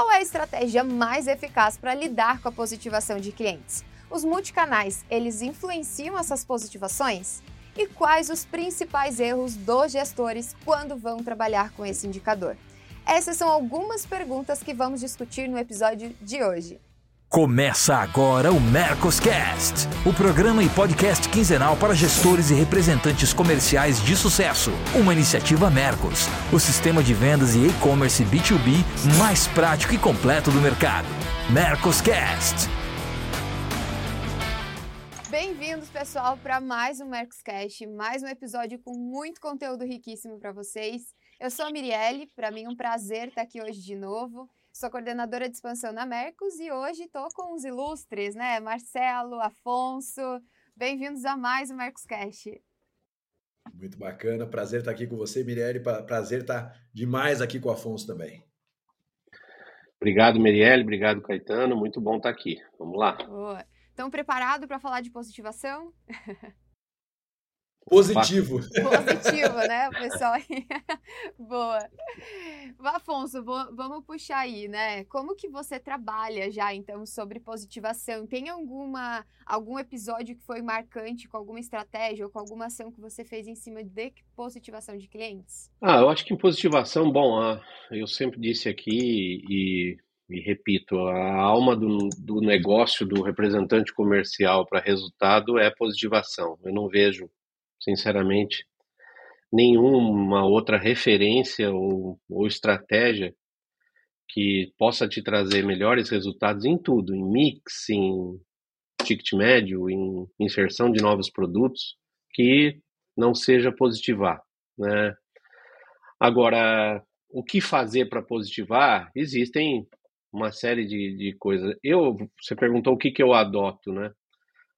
Qual é a estratégia mais eficaz para lidar com a positivação de clientes? Os multicanais, eles influenciam essas positivações? E quais os principais erros dos gestores quando vão trabalhar com esse indicador? Essas são algumas perguntas que vamos discutir no episódio de hoje. Começa agora o Mercoscast, o programa e podcast quinzenal para gestores e representantes comerciais de sucesso. Uma iniciativa Mercos, o sistema de vendas e e-commerce B2B mais prático e completo do mercado. Mercoscast. Bem-vindos, pessoal, para mais um Mercoscast, mais um episódio com muito conteúdo riquíssimo para vocês. Eu sou a Mirielle, para mim é um prazer estar aqui hoje de novo. Sou coordenadora de expansão na Mercos e hoje estou com os ilustres, né? Marcelo, Afonso. Bem-vindos a mais um Mercoscast. Muito bacana, prazer estar aqui com você, Mirelle. Prazer estar demais aqui com o Afonso também. Obrigado, Mirelle. Obrigado, Caetano. Muito bom estar aqui. Vamos lá. Boa. Estão preparados para falar de positivação? Positivo. Positivo, né, pessoal? Boa. Afonso, vamos puxar aí, né? Como que você trabalha já, então, sobre positivação? Tem alguma, algum episódio que foi marcante com alguma estratégia ou com alguma ação que você fez em cima de positivação de clientes? Ah, eu acho que em positivação, bom, ah, eu sempre disse aqui e, e repito, a alma do, do negócio do representante comercial para resultado é positivação. Eu não vejo sinceramente, nenhuma outra referência ou, ou estratégia que possa te trazer melhores resultados em tudo, em mix, em ticket médio, em inserção de novos produtos, que não seja positivar, né? Agora, o que fazer para positivar? Existem uma série de, de coisas. Eu, você perguntou o que, que eu adoto, né?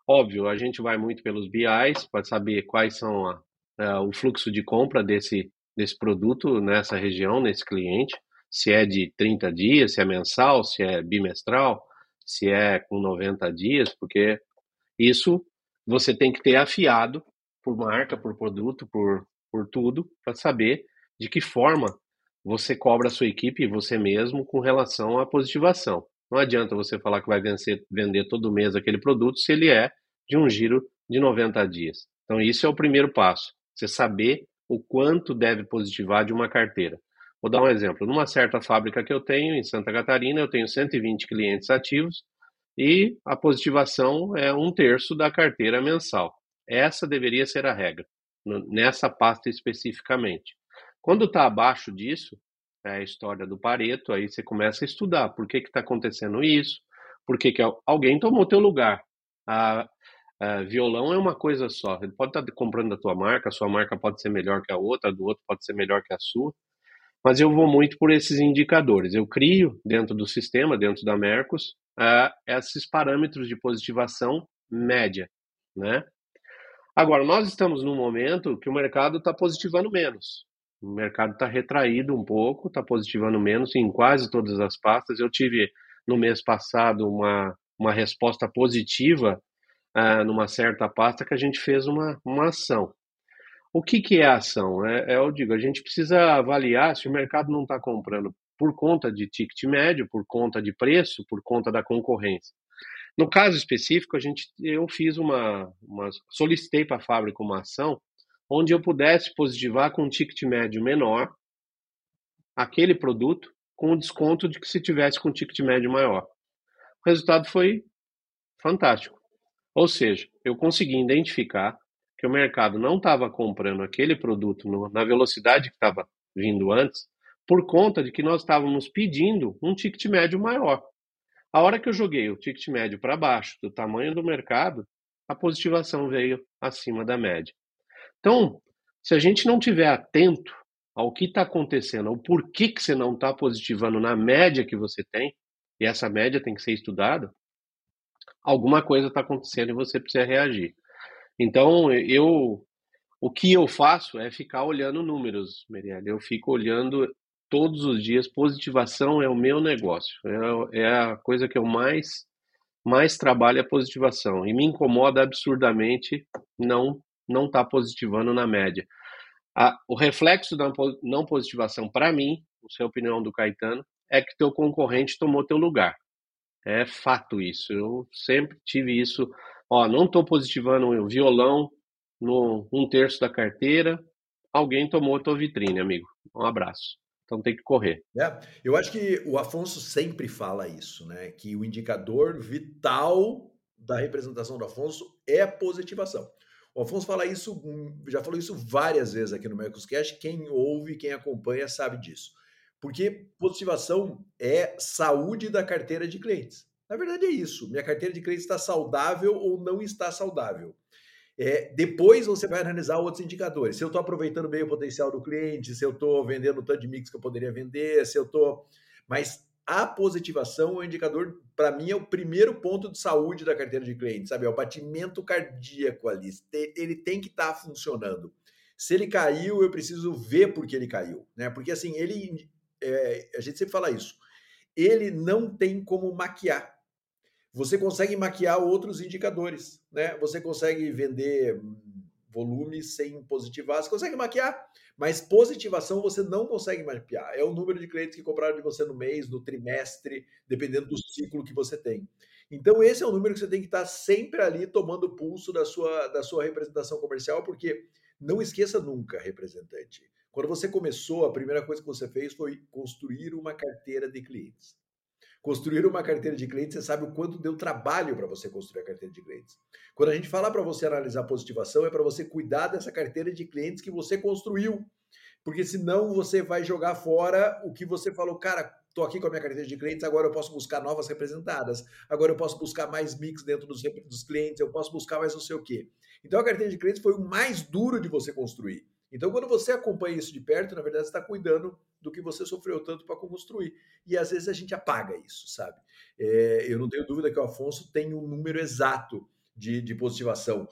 Óbvio, a gente vai muito pelos BIs para saber quais são a, a, o fluxo de compra desse, desse produto nessa região, nesse cliente, se é de 30 dias, se é mensal, se é bimestral, se é com 90 dias, porque isso você tem que ter afiado por marca, por produto, por, por tudo, para saber de que forma você cobra a sua equipe e você mesmo com relação à positivação. Não adianta você falar que vai vencer, vender todo mês aquele produto se ele é de um giro de 90 dias. Então, isso é o primeiro passo. Você saber o quanto deve positivar de uma carteira. Vou dar um exemplo. Numa certa fábrica que eu tenho, em Santa Catarina, eu tenho 120 clientes ativos e a positivação é um terço da carteira mensal. Essa deveria ser a regra, nessa pasta especificamente. Quando está abaixo disso, é a história do Pareto, aí você começa a estudar por que está acontecendo isso, por que, que alguém tomou teu lugar. A, a, violão é uma coisa só, ele pode estar tá comprando da tua marca, a sua marca pode ser melhor que a outra, a do outro pode ser melhor que a sua, mas eu vou muito por esses indicadores. Eu crio dentro do sistema, dentro da Mercos, uh, esses parâmetros de positivação média, né? Agora, nós estamos num momento que o mercado está positivando menos. O mercado está retraído um pouco, está positivando menos em quase todas as pastas. Eu tive no mês passado uma, uma resposta positiva uh, numa certa pasta que a gente fez uma, uma ação. O que, que é a ação? É, é, eu digo, a gente precisa avaliar se o mercado não está comprando por conta de ticket médio, por conta de preço, por conta da concorrência. No caso específico, a gente, eu fiz uma, uma solicitei para a fábrica uma ação onde eu pudesse positivar com um ticket médio menor aquele produto com o desconto de que se tivesse com um ticket médio maior. O resultado foi fantástico. Ou seja, eu consegui identificar que o mercado não estava comprando aquele produto no, na velocidade que estava vindo antes, por conta de que nós estávamos pedindo um ticket médio maior. A hora que eu joguei o ticket médio para baixo do tamanho do mercado, a positivação veio acima da média. Então, se a gente não tiver atento ao que está acontecendo, ao porquê que você não está positivando na média que você tem, e essa média tem que ser estudada, alguma coisa está acontecendo e você precisa reagir. Então, eu, o que eu faço é ficar olhando números, Merielle. Eu fico olhando todos os dias. Positivação é o meu negócio. É, é a coisa que eu mais mais trabalho é positivação e me incomoda absurdamente não não está positivando na média. A, o reflexo da não positivação, para mim, a opinião do Caetano, é que teu concorrente tomou teu lugar. É fato isso. Eu sempre tive isso. Ó, não estou positivando o violão no um terço da carteira. Alguém tomou tua vitrine, amigo. Um abraço. Então tem que correr. É, eu acho que o Afonso sempre fala isso, né? Que o indicador vital da representação do Afonso é a positivação. O Afonso fala isso, já falou isso várias vezes aqui no Mercoscast. Quem ouve, quem acompanha sabe disso. Porque positivação é saúde da carteira de clientes. Na verdade é isso. Minha carteira de clientes está saudável ou não está saudável. É, depois você vai analisar outros indicadores. Se eu estou aproveitando bem o potencial do cliente, se eu estou vendendo o tanto de mix que eu poderia vender, se eu estou. Mas a positivação é um indicador, para mim, é o primeiro ponto de saúde da carteira de clientes, sabe? É o batimento cardíaco ali. Ele tem que estar tá funcionando. Se ele caiu, eu preciso ver por que ele caiu, né? Porque assim, ele. É, a gente sempre fala isso. Ele não tem como maquiar você consegue maquiar outros indicadores, né? Você consegue vender volume sem positivar, você consegue maquiar, mas positivação você não consegue mapear. É o número de clientes que compraram de você no mês, no trimestre, dependendo do ciclo que você tem. Então esse é o número que você tem que estar sempre ali tomando o pulso da sua, da sua representação comercial, porque não esqueça nunca, representante. Quando você começou, a primeira coisa que você fez foi construir uma carteira de clientes. Construir uma carteira de clientes, você sabe o quanto deu trabalho para você construir a carteira de clientes. Quando a gente fala para você analisar positivação, é para você cuidar dessa carteira de clientes que você construiu. Porque senão você vai jogar fora o que você falou, cara, estou aqui com a minha carteira de clientes, agora eu posso buscar novas representadas, agora eu posso buscar mais mix dentro dos, dos clientes, eu posso buscar mais não sei o quê. Então a carteira de clientes foi o mais duro de você construir. Então, quando você acompanha isso de perto, na verdade, você está cuidando do que você sofreu tanto para construir. E às vezes a gente apaga isso, sabe? É, eu não tenho dúvida que o Afonso tem um número exato de, de positivação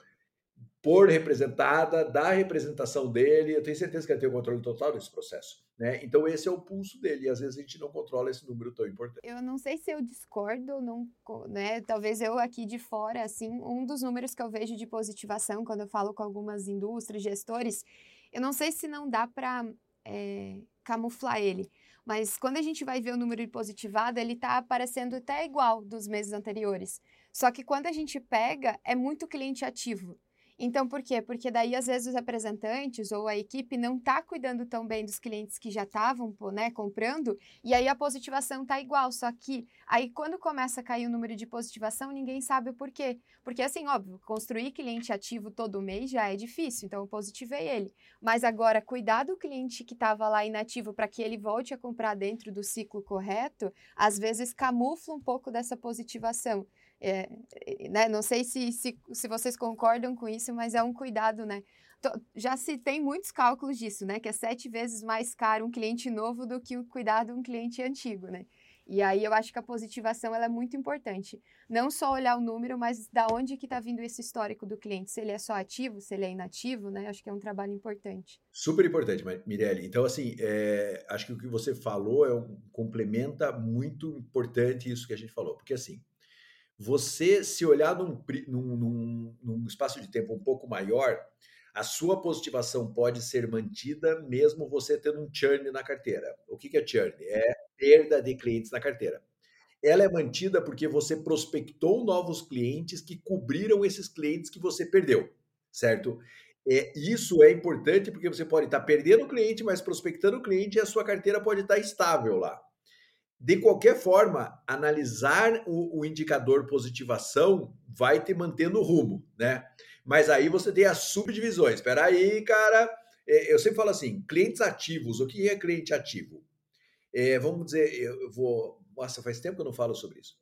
por representada, da representação dele, eu tenho certeza que ele tem o controle total desse processo. Né? Então, esse é o pulso dele, e às vezes a gente não controla esse número tão importante. Eu não sei se eu discordo, não, né? talvez eu aqui de fora, assim, um dos números que eu vejo de positivação, quando eu falo com algumas indústrias, gestores, eu não sei se não dá para é, camuflar ele, mas quando a gente vai ver o número de positivado, ele está aparecendo até igual dos meses anteriores. Só que quando a gente pega, é muito cliente ativo. Então, por quê? Porque daí, às vezes, os representantes ou a equipe não está cuidando tão bem dos clientes que já estavam né, comprando, e aí a positivação está igual. Só que aí, quando começa a cair o número de positivação, ninguém sabe o porquê. Porque, assim, óbvio, construir cliente ativo todo mês já é difícil, então eu positivei ele. Mas agora, cuidar do cliente que estava lá inativo para que ele volte a comprar dentro do ciclo correto, às vezes camufla um pouco dessa positivação. É, né? Não sei se, se, se vocês concordam com isso, mas é um cuidado, né? Já se tem muitos cálculos disso, né? Que é sete vezes mais caro um cliente novo do que o cuidado de um cliente antigo, né? E aí eu acho que a positivação ela é muito importante. Não só olhar o número, mas da onde que está vindo esse histórico do cliente. Se ele é só ativo, se ele é inativo, né? Acho que é um trabalho importante. Super importante, Mirelle. Então, assim, é, acho que o que você falou é um, complementa muito importante isso que a gente falou. Porque, assim, você se olhar num, num, num, num, espaço de tempo um pouco maior, a sua positivação pode ser mantida mesmo você tendo um churn na carteira. O que é churn? É perda de clientes na carteira. Ela é mantida porque você prospectou novos clientes que cobriram esses clientes que você perdeu, certo? É, isso é importante porque você pode estar perdendo o cliente, mas prospectando o cliente e a sua carteira pode estar estável lá. De qualquer forma, analisar o, o, indicador positivação vai te mantendo o rumo, né? Mas aí você tem as subdivisões. Espera aí, cara. É, eu sempre falo assim, clientes ativos. O que é cliente ativo? É, vamos dizer, eu vou... Nossa, faz tempo que eu não falo sobre isso.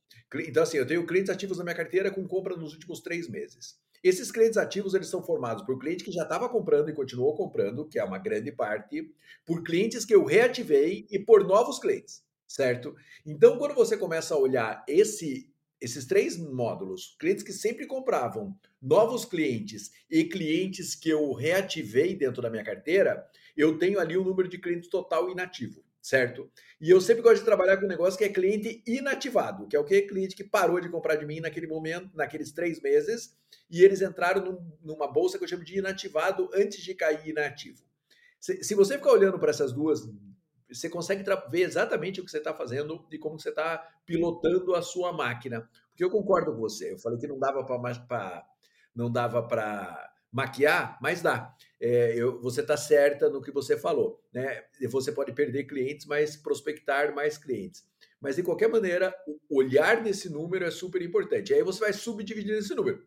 Então, assim, eu tenho clientes ativos na minha carteira com compra nos últimos três meses. Esses clientes ativos, eles são formados por cliente que já estava comprando e continuou comprando, que é uma grande parte, por clientes que eu reativei e por novos clientes certo? Então, quando você começa a olhar esse, esses três módulos, clientes que sempre compravam, novos clientes e clientes que eu reativei dentro da minha carteira, eu tenho ali o um número de clientes total inativo, certo? E eu sempre gosto de trabalhar com um negócio que é cliente inativado, que é o que? Cliente que parou de comprar de mim naquele momento, naqueles três meses, e eles entraram num, numa bolsa que eu chamo de inativado antes de cair inativo. Se, se você ficar olhando para essas duas você consegue ver exatamente o que você está fazendo e como você está pilotando a sua máquina. Porque eu concordo com você. Eu falei que não dava para não dava para maquiar, mas dá. É, eu, você está certa no que você falou. Né? Você pode perder clientes, mas prospectar mais clientes. Mas, de qualquer maneira, olhar nesse número é super importante. Aí você vai subdividir esse número.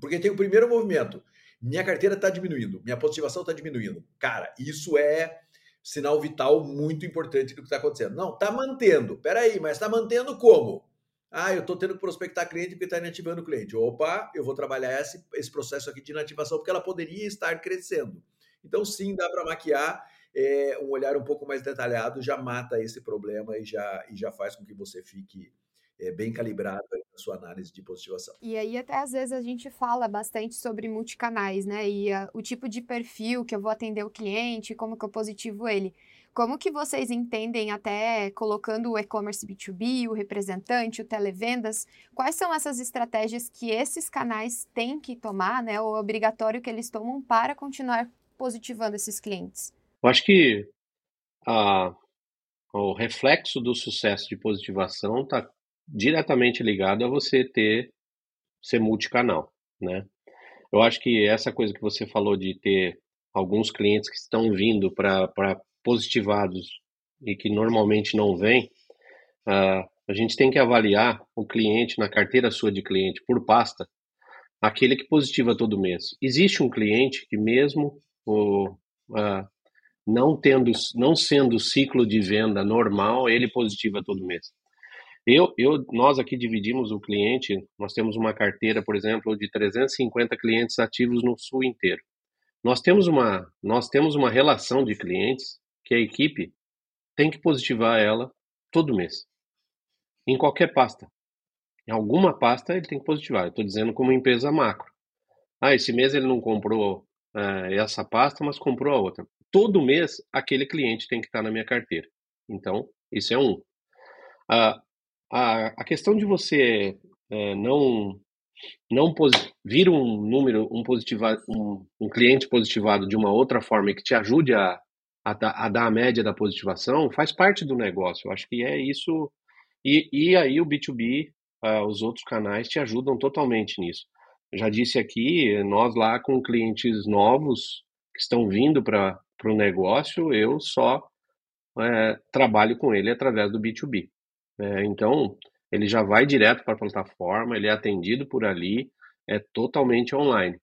Porque tem o primeiro movimento. Minha carteira está diminuindo, minha positivação está diminuindo. Cara, isso é sinal vital muito importante do que está acontecendo. Não, está mantendo. Peraí, mas está mantendo como? Ah, eu estou tendo que prospectar cliente porque está inativando o cliente. Opa, eu vou trabalhar esse, esse processo aqui de inativação porque ela poderia estar crescendo. Então, sim, dá para maquiar. É, um olhar um pouco mais detalhado já mata esse problema e já, e já faz com que você fique é, bem calibrado sua análise de positivação. E aí, até às vezes, a gente fala bastante sobre multicanais, né? E a, o tipo de perfil que eu vou atender o cliente, como que eu positivo ele. Como que vocês entendem, até colocando o e-commerce B2B, o representante, o televendas, quais são essas estratégias que esses canais têm que tomar, né? Ou é obrigatório que eles tomam para continuar positivando esses clientes? Eu acho que a, o reflexo do sucesso de positivação está diretamente ligado a você ter ser multicanal, né? Eu acho que essa coisa que você falou de ter alguns clientes que estão vindo para positivados e que normalmente não vêm, uh, a gente tem que avaliar o cliente na carteira sua de cliente por pasta, aquele que positiva todo mês. Existe um cliente que mesmo o, uh, não tendo, não sendo ciclo de venda normal, ele positiva todo mês. Eu, eu, nós aqui dividimos o cliente, nós temos uma carteira, por exemplo, de 350 clientes ativos no sul inteiro. Nós temos uma, nós temos uma relação de clientes que a equipe tem que positivar ela todo mês, em qualquer pasta. Em alguma pasta ele tem que positivar. Estou dizendo como empresa macro. Ah, esse mês ele não comprou é, essa pasta, mas comprou a outra. Todo mês aquele cliente tem que estar na minha carteira. Então, isso é um. A, a, a questão de você é, não não vir um número, um, positiva, um, um cliente positivado de uma outra forma que te ajude a, a, a, dar a média da positivação faz parte do negócio. Eu acho que é isso. E, e aí o B2B, uh, ah, os outros canais te ajudam totalmente nisso. já disse aqui, nós lá com clientes novos que estão vindo para o negócio, eu só é, trabalho com ele através do B2B. É, então, ele já vai direto para a plataforma, ele é atendido por ali, é totalmente online.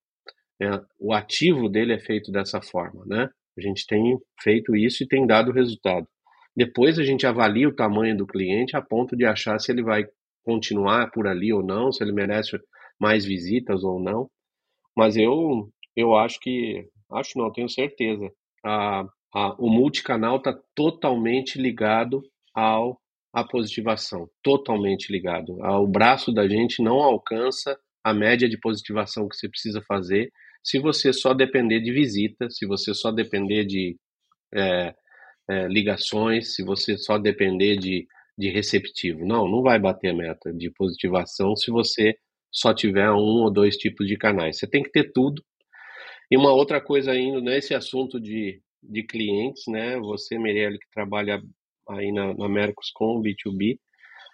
É, o ativo dele é feito dessa forma, né? A gente tem feito isso e tem dado resultado. Depois a gente avalia o tamanho do cliente a ponto de achar se ele vai continuar por ali ou não, se ele merece mais visitas ou não. Mas eu, eu acho que, acho não, tenho certeza, a, a, o multicanal está totalmente ligado ao a positivação, totalmente ligado. O braço da gente não alcança a média de positivação que você precisa fazer se você só depender de visita, se você só depender de é, é, ligações, se você só depender de, de receptivo. Não, não vai bater a meta de positivação se você só tiver um ou dois tipos de canais. Você tem que ter tudo. E uma outra coisa ainda nesse assunto de, de clientes, né? Você, Mirelle, que trabalha aí na, na com B2B,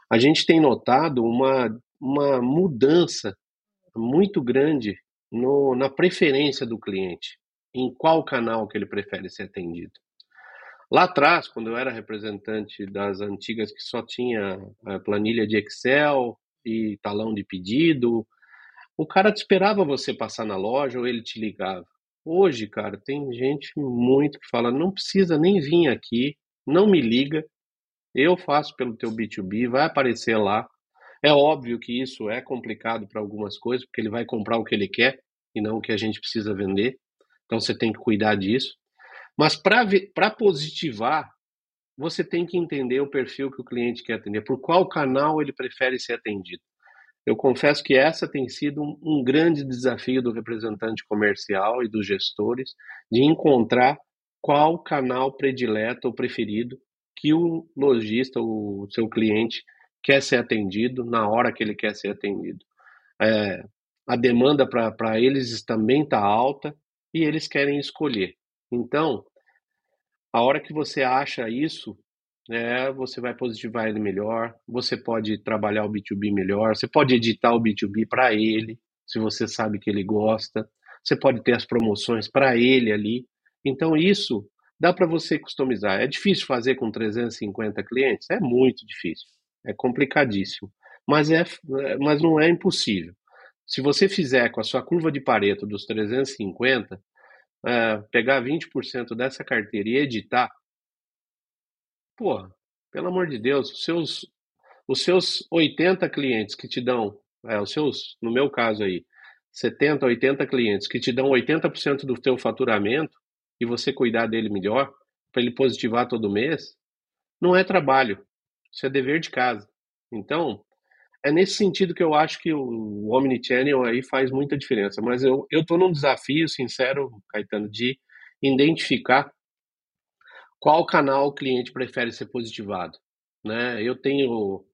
a gente tem notado uma, uma mudança muito grande no, na preferência do cliente, em qual canal que ele prefere ser atendido. Lá atrás, quando eu era representante das antigas que só tinha a planilha de Excel e talão de pedido, o cara te esperava você passar na loja ou ele te ligava. Hoje, cara, tem gente muito que fala: não precisa nem vir aqui, não me liga, eu faço pelo teu B2B, vai aparecer lá, é óbvio que isso é complicado para algumas coisas, porque ele vai comprar o que ele quer e não o que a gente precisa vender. Então você tem que cuidar disso. Mas para positivar, você tem que entender o perfil que o cliente quer atender, por qual canal ele prefere ser atendido. Eu confesso que essa tem sido um, um grande desafio do representante comercial e dos gestores de encontrar qual canal predileto ou preferido que o lojista, o seu cliente, quer ser atendido na hora que ele quer ser atendido. É, a demanda para eles também está alta e eles querem escolher. Então, A hora que você acha isso, né, você vai positivar ele melhor, você pode trabalhar o B2B melhor, você pode editar o B2B para ele, se você sabe que ele gosta, você pode ter as promoções para ele ali. Então, isso dá para você customizar. É difícil fazer com 350 clientes? É muito difícil, é complicadíssimo, mas, é, mas não é impossível. Se você fizer com a sua curva de Pareto dos 350, é, pegar 20% dessa carteira e editar, porra, pelo amor de Deus, os seus, os seus 80 clientes que te dão, é, os seus, no meu caso aí, 70, 80 clientes que te dão 80% do teu faturamento e você cuidar dele melhor, para ele positivar todo mês, não é trabalho, isso é dever de casa. Então, é nesse sentido que eu acho que o Omnichannel aí faz muita diferença. Mas eu estou num desafio, sincero, Caetano, de identificar qual canal o cliente prefere ser positivado. Né? Eu tenho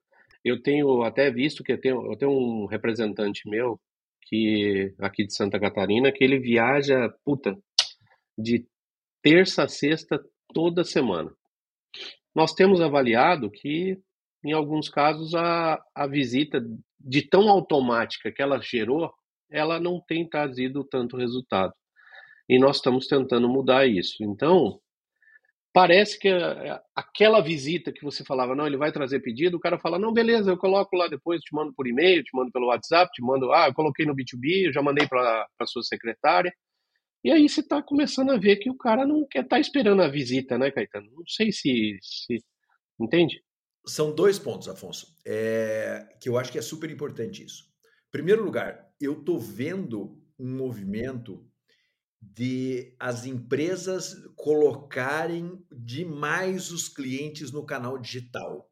eu tenho até visto que eu tenho, eu tenho um representante meu que aqui de Santa Catarina que ele viaja, puta, de terça a sexta toda semana. Nós temos avaliado que em alguns casos, a, a visita de tão automática que ela gerou, ela não tem trazido tanto resultado. E nós estamos tentando mudar isso. Então, parece que aquela visita que você falava, não, ele vai trazer pedido, o cara fala, não, beleza, eu coloco lá depois, te mando por e-mail, te mando pelo WhatsApp, te mando, ah, eu coloquei no B2B, eu já mandei para a sua secretária. E aí você está começando a ver que o cara não quer estar tá esperando a visita, né, Caetano? Não sei se, se entende? São dois pontos, Afonso, é, que eu acho que é super importante isso. Primeiro lugar, eu estou vendo um movimento de as empresas colocarem demais os clientes no canal digital.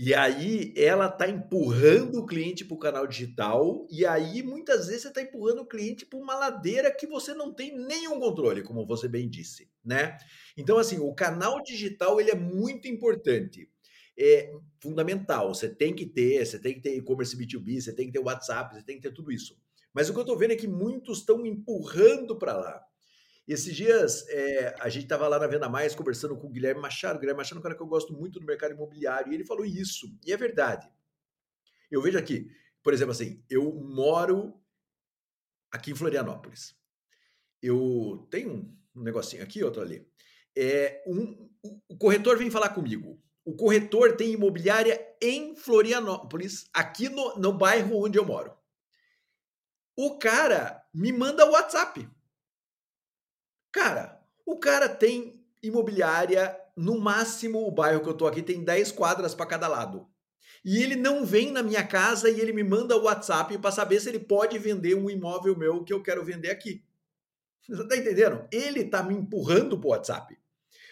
E aí ela está empurrando o cliente para o canal digital, e aí muitas vezes você está empurrando o cliente para uma ladeira que você não tem nenhum controle, como você bem disse, né? Então, assim, o canal digital ele é muito importante é fundamental. Você tem que ter, você tem que ter e-commerce B2B, você tem que ter WhatsApp, você tem que ter tudo isso. Mas o que eu estou vendo é que muitos estão empurrando para lá. Esses dias é, a gente estava lá na Venda Mais conversando com o Guilherme Machado. O Guilherme Machado é um cara que eu gosto muito do mercado imobiliário e ele falou isso. E é verdade. Eu vejo aqui, por exemplo, assim, eu moro aqui em Florianópolis. Eu tenho um negocinho aqui, outro ali. É, um, o corretor vem falar comigo. O corretor tem imobiliária em Florianópolis, aqui no, no bairro onde eu moro. O cara me manda o WhatsApp. Cara, o cara tem imobiliária, no máximo o bairro que eu tô aqui tem 10 quadras para cada lado. E ele não vem na minha casa e ele me manda o WhatsApp para saber se ele pode vender um imóvel meu que eu quero vender aqui. Você tá entendendo? Ele tá me empurrando pro WhatsApp.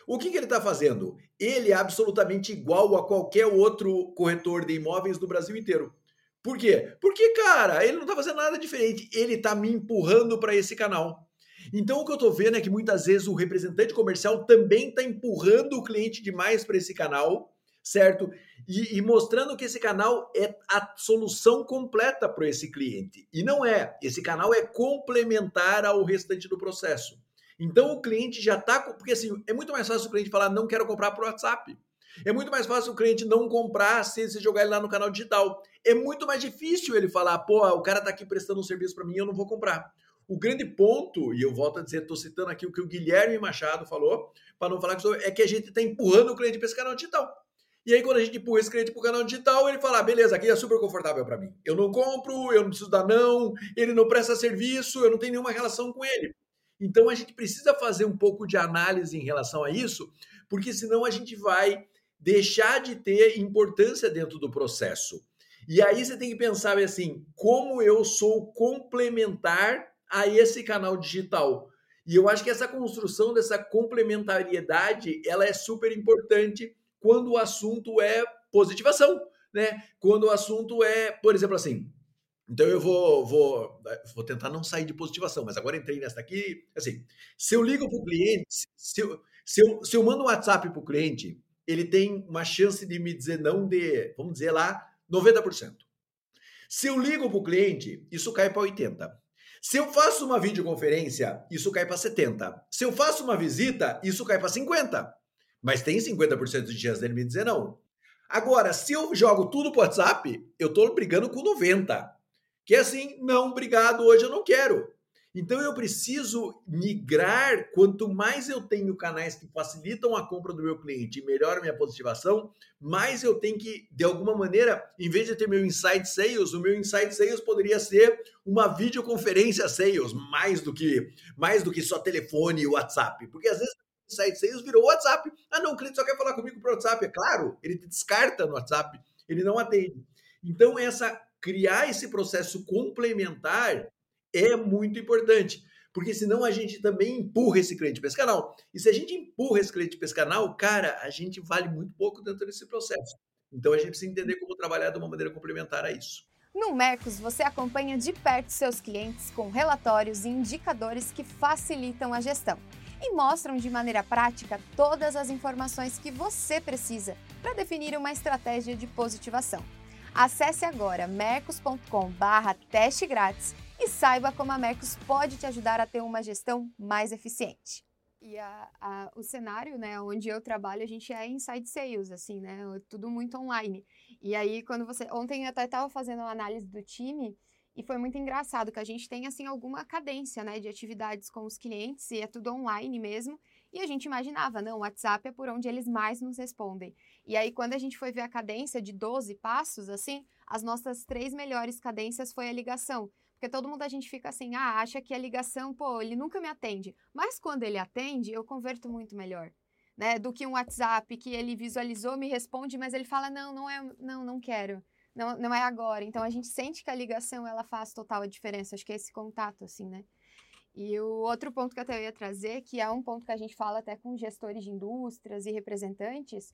O que, que ele está fazendo? Ele é absolutamente igual a qualquer outro corretor de imóveis do Brasil inteiro. Por quê? Porque, cara, ele não está fazendo nada diferente. Ele está me empurrando para esse canal. Então, o que eu estou vendo é que muitas vezes o representante comercial também está empurrando o cliente demais para esse canal, certo? E, e, mostrando que esse canal é a solução completa para esse cliente. E não é. Esse canal é complementar ao restante do processo. Então o cliente já está. Porque assim, é muito mais fácil o cliente falar, não quero comprar por WhatsApp. É muito mais fácil o cliente não comprar se você jogar ele lá no canal digital. É muito mais difícil ele falar, pô, o cara está aqui prestando um serviço para mim, eu não vou comprar. O grande ponto, e eu volto a dizer, estou citando aqui o que o Guilherme Machado falou, para não falar que sou, é que a gente está empurrando o cliente para esse canal digital. E aí, quando a gente empurra esse cliente para o canal digital, ele fala: ah, beleza, aqui é super confortável para mim. Eu não compro, eu não preciso dar não, ele não presta serviço, eu não tenho nenhuma relação com ele. Então a gente precisa fazer um pouco de análise em relação a isso, porque senão a gente vai deixar de ter importância dentro do processo. E aí você tem que pensar assim, como eu sou complementar a esse canal digital. E eu acho que essa construção dessa complementariedade, ela é super importante quando o assunto é positivação, né? Quando o assunto é, por exemplo, assim, então eu vou, vou, vou tentar não sair de positivação, mas agora entrei nessa aqui. Assim, se eu ligo para o cliente, se eu, se, eu, se eu mando um WhatsApp para o cliente, ele tem uma chance de me dizer não de, vamos dizer lá, 90%. Se eu ligo para o cliente, isso cai para 80%. Se eu faço uma videoconferência, isso cai para 70. Se eu faço uma visita, isso cai para 50. Mas tem 50% de chance dele me dizer não. Agora, se eu jogo tudo pro WhatsApp, eu tô brigando com 90. Que é assim, não, obrigado, hoje eu não quero. Então eu preciso migrar. Quanto mais eu tenho canais que facilitam a compra do meu cliente e melhoram minha positivação, mais eu tenho que, de alguma maneira, em vez de ter meu inside sales, o meu inside sales poderia ser uma videoconferência sales, mais do que mais do que só telefone e WhatsApp. Porque às vezes inside sales virou WhatsApp. Ah, não, o cliente só quer falar comigo por WhatsApp. É claro, ele te descarta no WhatsApp, ele não atende. Então, essa criar esse processo complementar é muito importante. Porque senão a gente também empurra esse cliente para esse canal. E se a gente empurra esse cliente para esse canal, cara, a gente vale muito pouco dentro desse processo. Então a gente precisa entender como trabalhar de uma maneira complementar a isso. No Mercos, você acompanha de perto seus clientes com relatórios e indicadores que facilitam a gestão e mostram de maneira prática todas as informações que você precisa para definir uma estratégia de positivação. Acesse agora mercos.com/teste grátis e saiba como a Mercos pode te ajudar a ter uma gestão mais eficiente. E a, a, o cenário, né, onde eu trabalho, a gente é inside sales, assim, né, tudo muito online. E aí, quando você... Ontem eu até estava fazendo uma análise do time e foi muito engraçado que a gente tem, assim, alguma cadência, né, de atividades com os clientes e é tudo online mesmo. E a gente imaginava, não, o WhatsApp é por onde eles mais nos respondem. E aí, quando a gente foi ver a cadência de 12 passos, assim, as nossas três melhores cadências foi a ligação. Porque todo mundo a gente fica assim, ah, acha que a ligação, pô, ele nunca me atende. Mas quando ele atende, eu converto muito melhor. Né, do que um WhatsApp que ele visualizou, me responde, mas ele fala, não, não é, não, não quero. Não, não é agora. Então a gente sente que a ligação ela faz total diferença. Acho que é esse contato, assim, né? E o outro ponto que eu até ia trazer, que é um ponto que a gente fala até com gestores de indústrias e representantes,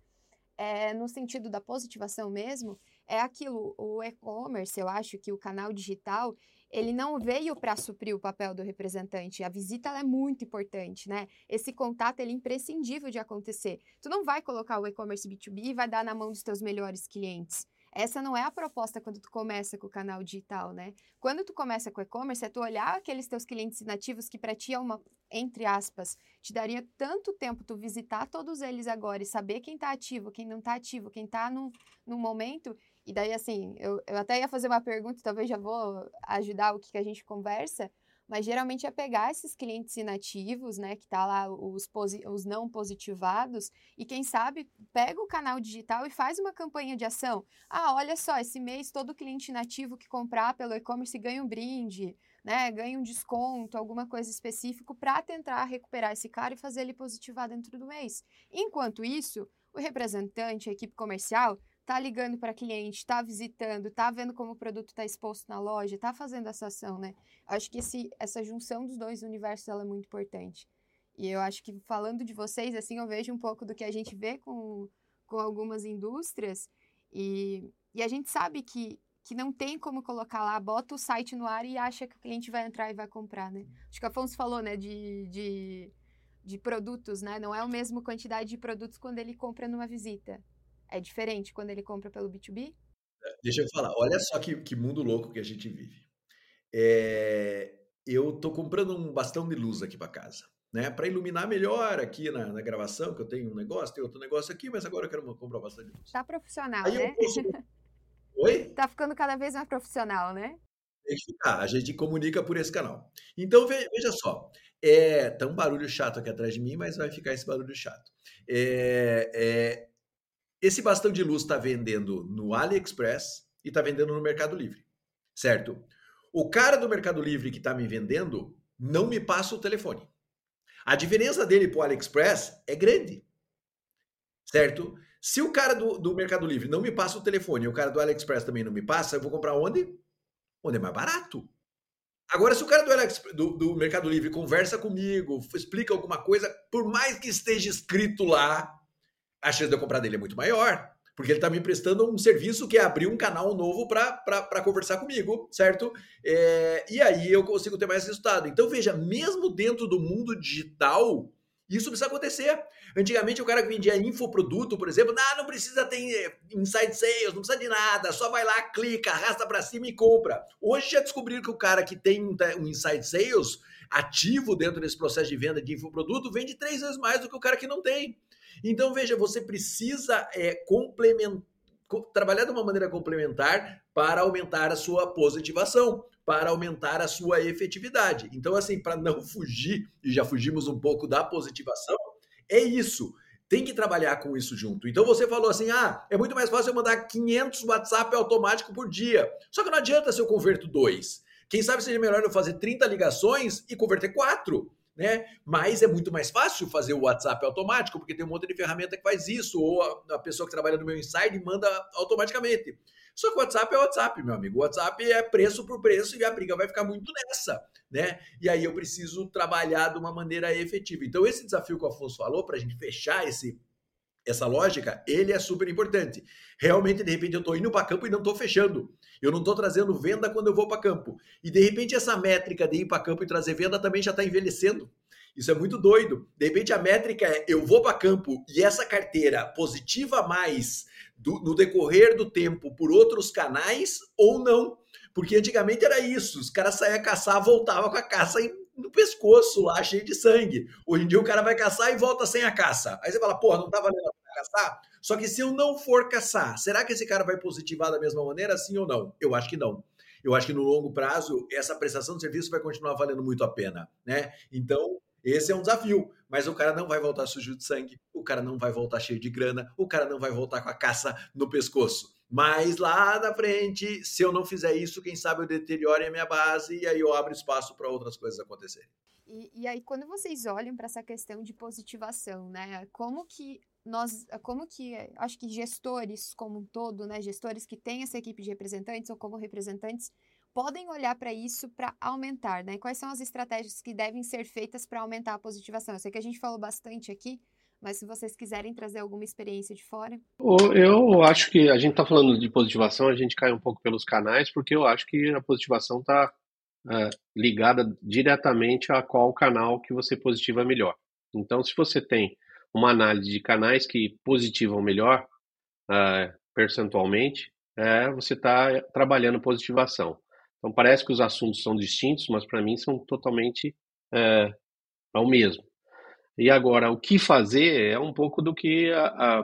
é no sentido da positivação mesmo, é aquilo, o e-commerce, eu acho que o canal digital, ele não veio para suprir o papel do representante. A visita é muito importante, né? Esse contato ele é imprescindível de acontecer. Tu não vai colocar o e-commerce B2B e vai dar na mão dos teus melhores clientes. Essa não é a proposta quando tu começa com o canal digital, né? Quando tu começa com e-commerce, é tu olhar aqueles teus clientes inativos que para ti é uma, entre aspas, te daria tanto tempo tu visitar todos eles agora e saber quem tá ativo, quem não tá ativo, quem tá no, no momento. E daí, assim, eu, eu até ia fazer uma pergunta, talvez já vou ajudar o que, que a gente conversa, mas geralmente é pegar esses clientes inativos, né, que tá lá os, os não positivados, e quem sabe pega o canal digital e faz uma campanha de ação. Ah, olha só, esse mês todo cliente inativo que comprar pelo e-commerce ganha um brinde, né, ganha um desconto, alguma coisa específica para tentar recuperar esse cara e fazer ele positivar dentro do mês. Enquanto isso, o representante, a equipe comercial, tá ligando para cliente, tá visitando, tá vendo como o produto está exposto na loja, tá fazendo essa ação, né? Acho que esse, essa junção dos dois universos ela é muito importante. E eu acho que falando de vocês, assim, eu vejo um pouco do que a gente vê com, com algumas indústrias e, e a gente sabe que, que não tem como colocar lá, bota o site no ar e acha que o cliente vai entrar e vai comprar, né? Acho que o Afonso falou, né, de, de, de produtos, né? Não é a mesma quantidade de produtos quando ele compra numa visita. É diferente quando ele compra pelo B2B? É, deixa eu falar, olha só que, que mundo louco que a gente vive. É, eu tô comprando um bastão de luz aqui para casa, né? Para iluminar melhor aqui na, na, gravação, que eu tenho um negócio, tem outro negócio aqui, mas agora eu quero comprar bastante luz. Tá profissional, Aí né? Posso... Oi? Tá ficando cada vez mais profissional, né? Tem que ficar, a gente comunica por esse canal. Então, veja só, é, tá um barulho chato aqui atrás de mim, mas vai ficar esse barulho chato. É, é, esse bastão de luz está vendendo no AliExpress e está vendendo no Mercado Livre, certo? O cara do Mercado Livre que está me vendendo não me passa o telefone. A diferença dele para o AliExpress é grande, certo? Se o cara do, do Mercado Livre não me passa o telefone e o cara do AliExpress também não me passa, eu vou comprar onde? Onde é mais barato. Agora, se o cara do, Alex, do, do, Mercado Livre conversa comigo, explica alguma coisa, por mais que esteja escrito lá, a chance de eu comprar dele é muito maior. Porque ele está me prestando um serviço que é abrir um canal novo para conversar comigo, certo? É, e aí eu consigo ter mais resultado. Então, veja, mesmo dentro do mundo digital, Isso precisa acontecer. Antigamente, o cara que vendia infoproduto, por exemplo, não, não precisa ter eh, inside sales, não precisa de nada, só vai lá, clica, arrasta para cima e compra. Hoje já descobriram que o cara que tem um inside sales ativo dentro desse processo de venda de infoproduto vende três vezes mais do que o cara que não tem. Então, veja, você precisa é, complementar trabalhar de uma maneira complementar para aumentar a sua positivação, para aumentar a sua efetividade. Então, assim, para não fugir, e já fugimos um pouco da positivação, é isso. Tem que trabalhar com isso junto. Então você falou assim: ah, é muito mais fácil eu mandar 500 WhatsApp automático por dia. Só que não adianta se eu converto dois. Quem sabe seja melhor eu fazer 30 ligações e converter quatro né? Mas é muito mais fácil fazer o WhatsApp automático, porque tem um monte de ferramenta que faz isso, ou a, pessoa que trabalha no meu inside manda automaticamente. Só que o WhatsApp é WhatsApp, meu amigo. O WhatsApp é preço por preço e a briga vai ficar muito nessa, né? E aí eu preciso trabalhar de uma maneira efetiva. Então, esse desafio que o Afonso falou, para a gente fechar esse, essa lógica, ele é super importante. Realmente, de repente, eu estou indo para campo e não estou fechando. Eu não estou trazendo venda quando eu vou para campo. E de repente, essa métrica de ir para campo e trazer venda também já está envelhecendo. Isso é muito doido. De repente, a métrica é eu vou para campo e essa carteira positiva mais do, no decorrer do tempo por outros canais ou não. Porque antigamente era isso: os caras saíam caçar, voltavam com a caça no pescoço lá, cheio de sangue. Hoje em dia o cara vai caçar e volta sem a caça. Aí você fala, porra, não tá valendo a caçar? Só que se eu não for caçar, será que esse cara vai positivar da mesma maneira, sim ou não? Eu acho que não. Eu acho que no longo prazo, essa prestação de serviço vai continuar valendo muito a pena, né? Então, esse é um desafio, mas o cara não vai voltar sujo de sangue, o cara não vai voltar cheio de grana, o cara não vai voltar com a caça no pescoço. Mas lá na frente, se eu não fizer isso, quem sabe eu deteriore a minha base e aí eu abro espaço para outras coisas acontecerem. E, e, aí, quando vocês olham para essa questão de positivação, né? Como que nós, como que, acho que gestores como um todo, né? Gestores que têm essa equipe de representantes ou como representantes, podem olhar para isso para aumentar, né? Quais são as estratégias que devem ser feitas para aumentar a positivação? Eu sei que a gente falou bastante aqui, mas se vocês quiserem trazer alguma experiência de fora. Eu acho que a gente está falando de positivação, a gente cai um pouco pelos canais, porque eu acho que a positivação está é, ligada diretamente a qual canal que você positiva melhor. Então, se você tem uma análise de canais que positivam melhor é, percentualmente, é, você está trabalhando positivação. Então, parece que os assuntos são distintos, mas para mim são totalmente é, ao mesmo. E agora, o que fazer é um pouco do que,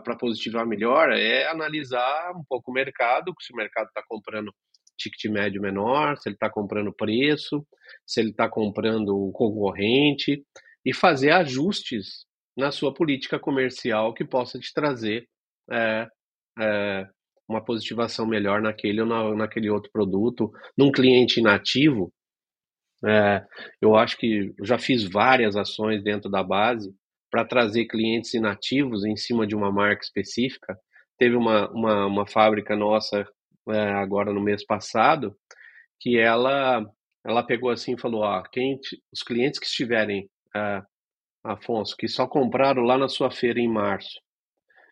para positivar melhor, é analisar um pouco o mercado, se o mercado está comprando ticket médio menor, se ele está comprando preço, se ele está comprando o concorrente, e fazer ajustes na sua política comercial que possa te trazer é, é, uma positivação melhor naquele ou na, naquele outro produto. Num cliente inativo, é, eu acho que já fiz várias ações dentro da base para trazer clientes inativos em cima de uma marca específica. Teve uma, uma, uma fábrica nossa é, agora no mês passado que ela ela pegou assim e falou: ó, quem, os clientes que estiverem, é, Afonso, que só compraram lá na sua feira em março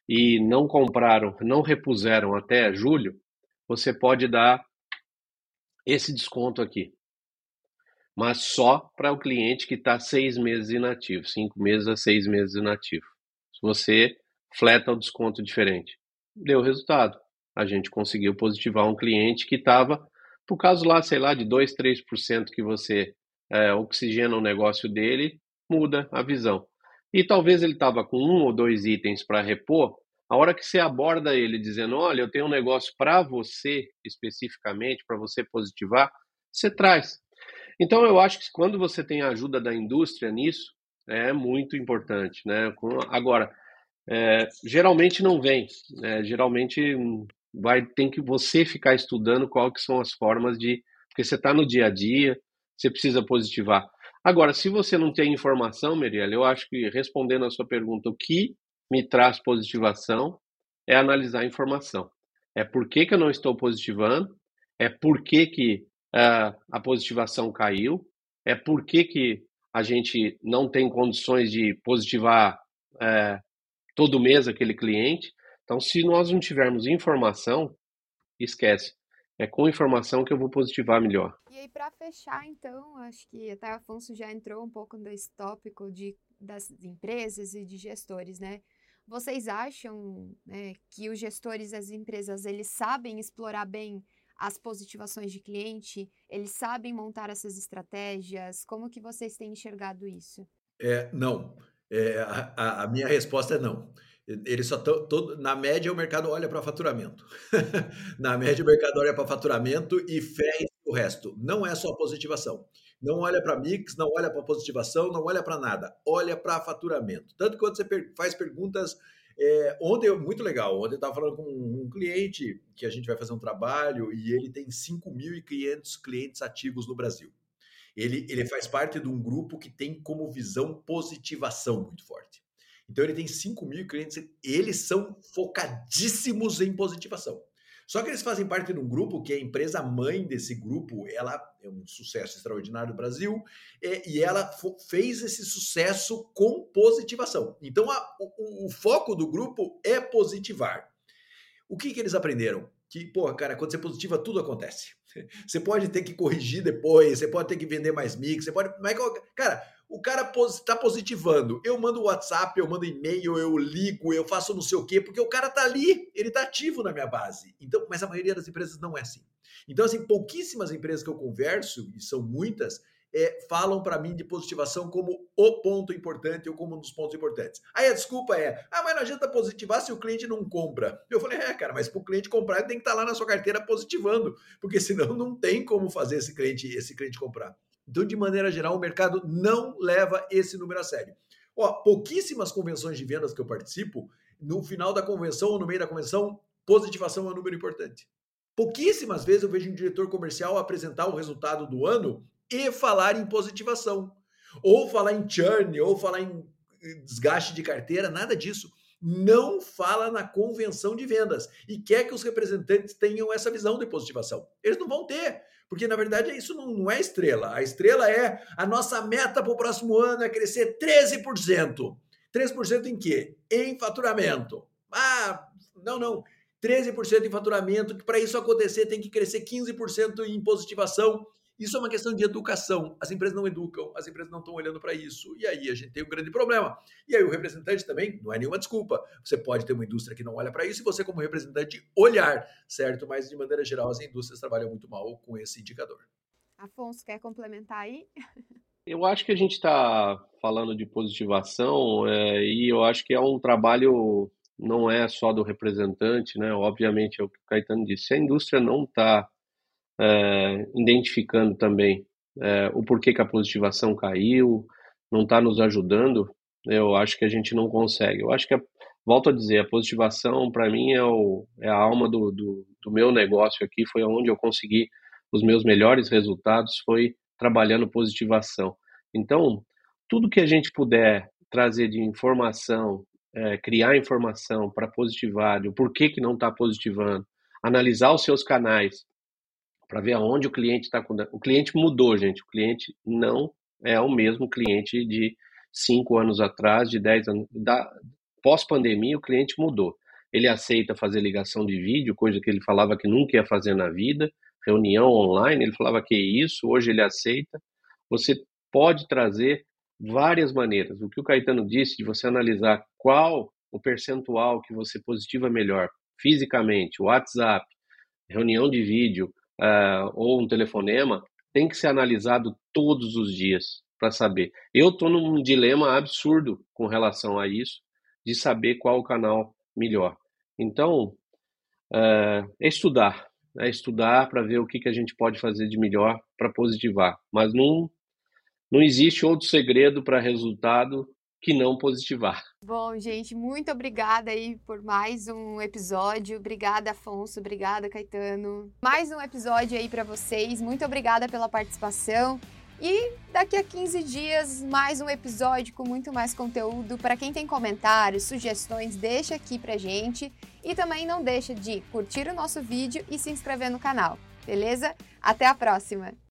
e não compraram, não repuseram até julho, você pode dar esse desconto aqui mas só para o cliente que está seis meses inativo, cinco meses a seis meses inativo. Se você fleta o desconto diferente, deu resultado. A gente conseguiu positivar um cliente que estava, por causa lá, sei lá, de 2, 3% que você é, oxigena o negócio dele, muda a visão. E talvez ele estava com um ou dois itens para repor, a hora que você aborda ele dizendo, olha, eu tenho um negócio para você especificamente, para você positivar, você traz. Então, eu acho que quando você tem a ajuda da indústria nisso, é muito importante. Né? Agora, é, geralmente não vem. Né? Geralmente vai tem que você ficar estudando qual que são as formas de. Porque você está no dia a dia, você precisa positivar. Agora, se você não tem informação, Meriela, eu acho que respondendo a sua pergunta, o que me traz positivação é analisar a informação. É por que, que eu não estou positivando, é por que, que a positivação caiu, é por que, que a gente não tem condições de positivar é, todo mês aquele cliente. Então, se nós não tivermos informação, esquece. É com informação que eu vou positivar melhor. E aí, para fechar, então, acho que até Afonso já entrou um pouco nesse tópico de das empresas e de gestores, né? Vocês acham né, que os gestores das empresas eles sabem explorar bem as positivações de cliente? Eles sabem montar essas estratégias? Como que vocês têm enxergado isso? É, não. É, a, a, minha resposta é não. Ele só na média o mercado olha para faturamento. na média o mercado olha para faturamento e fé o resto. Não é só positivação. Não olha para mix, não olha para positivação, não olha para nada. Olha para faturamento. Tanto quando você faz perguntas é, ontem, muito legal, ontem eu estava falando com um cliente que a gente vai fazer um trabalho e ele tem 5.500 clientes ativos no Brasil. Ele, ele faz parte de um grupo que tem como visão positivação muito forte. Então ele tem 5 mil clientes, eles são focadíssimos em positivação. Só que eles fazem parte de um grupo que é a empresa mãe desse grupo, ela é um sucesso extraordinário no Brasil, é, e ela fez esse sucesso com positivação. Então, a, o, o, foco do grupo é positivar. O que, que eles aprenderam? Que, porra, cara, quando você positiva, tudo acontece. Você pode ter que corrigir depois, você pode ter que vender mais mix, você pode. Mas, cara, o cara está positivando. Eu mando WhatsApp, eu mando e-mail, eu ligo, eu faço não sei o quê, porque o cara está ali, ele está ativo na minha base. Então, mas a maioria das empresas não é assim. Então, assim, pouquíssimas empresas que eu converso, e são muitas, é, falam para mim de positivação como o ponto importante ou como um dos pontos importantes. Aí a desculpa é: ah, mas não adianta positivar se o cliente não compra. Eu falei: é, cara, mas para o cliente comprar, ele tem que estar tá lá na sua carteira positivando, porque senão não tem como fazer esse cliente, esse cliente comprar. Então, de maneira geral, o mercado não leva esse número a sério. Ó, pouquíssimas convenções de vendas que eu participo, no final da convenção ou no meio da convenção, positivação é um número importante. Pouquíssimas vezes eu vejo um diretor comercial apresentar o resultado do ano e falar em positivação. Ou falar em churn, ou falar em desgaste de carteira, nada disso. Não fala na convenção de vendas e quer que os representantes tenham essa visão de positivação. Eles não vão ter, porque, na verdade, isso não, não é estrela. A estrela é a nossa meta para o próximo ano é crescer 13%. 13% em quê? Em faturamento. Ah, não, não. 13% em faturamento, que para isso acontecer tem que crescer 15% em positivação. Isso é uma questão de educação. As empresas não educam, as empresas não estão olhando para isso. E aí a gente tem um grande problema. E aí o representante também não é nenhuma desculpa. Você pode ter uma indústria que não olha para isso e você, como representante, olhar, certo? Mas de maneira geral, as indústrias trabalham muito mal com esse indicador. Afonso, quer complementar aí? Eu acho que a gente está falando de positivação é, e eu acho que é um trabalho não é só do representante, né? Obviamente é o que o Caetano disse. Se a indústria não está é, identificando também é, o porquê que a positivação caiu, não está nos ajudando, eu acho que a gente não consegue. Eu acho que, a, volto a dizer, a positivação para mim é, o, é, a alma do, do, do, meu negócio aqui, foi onde eu consegui os meus melhores resultados, foi trabalhando positivação. Então, tudo que a gente puder trazer de informação, é, criar informação para positivar, o porquê que não está positivando, analisar os seus canais, para ver aonde o cliente está. O cliente mudou, gente. O cliente não é o mesmo cliente de cinco anos atrás, de dez anos. Da, Pós-pandemia, o cliente mudou. Ele aceita fazer ligação de vídeo, coisa que ele falava que nunca ia fazer na vida. Reunião online, ele falava que é isso. Hoje ele aceita. Você pode trazer várias maneiras. O que o Caetano disse de você analisar qual o percentual que você positiva melhor fisicamente, WhatsApp, reunião de vídeo, uh, ou um telefonema tem que ser analisado todos os dias para saber. Eu estou num dilema absurdo com relação a isso, de saber qual o canal melhor. Então, uh, é estudar, é estudar para ver o que, que a gente pode fazer de melhor para positivar. Mas não, não existe outro segredo para resultado que não positivar. Bom, gente, muito obrigada aí por mais um episódio. Obrigada, Afonso. Obrigada, Caetano. Mais um episódio aí para vocês. Muito obrigada pela participação. E daqui a 15 dias, mais um episódio com muito mais conteúdo. Para quem tem comentários, sugestões, deixa aqui pra gente. E também não deixa de curtir o nosso vídeo e se inscrever no canal, beleza? Até a próxima!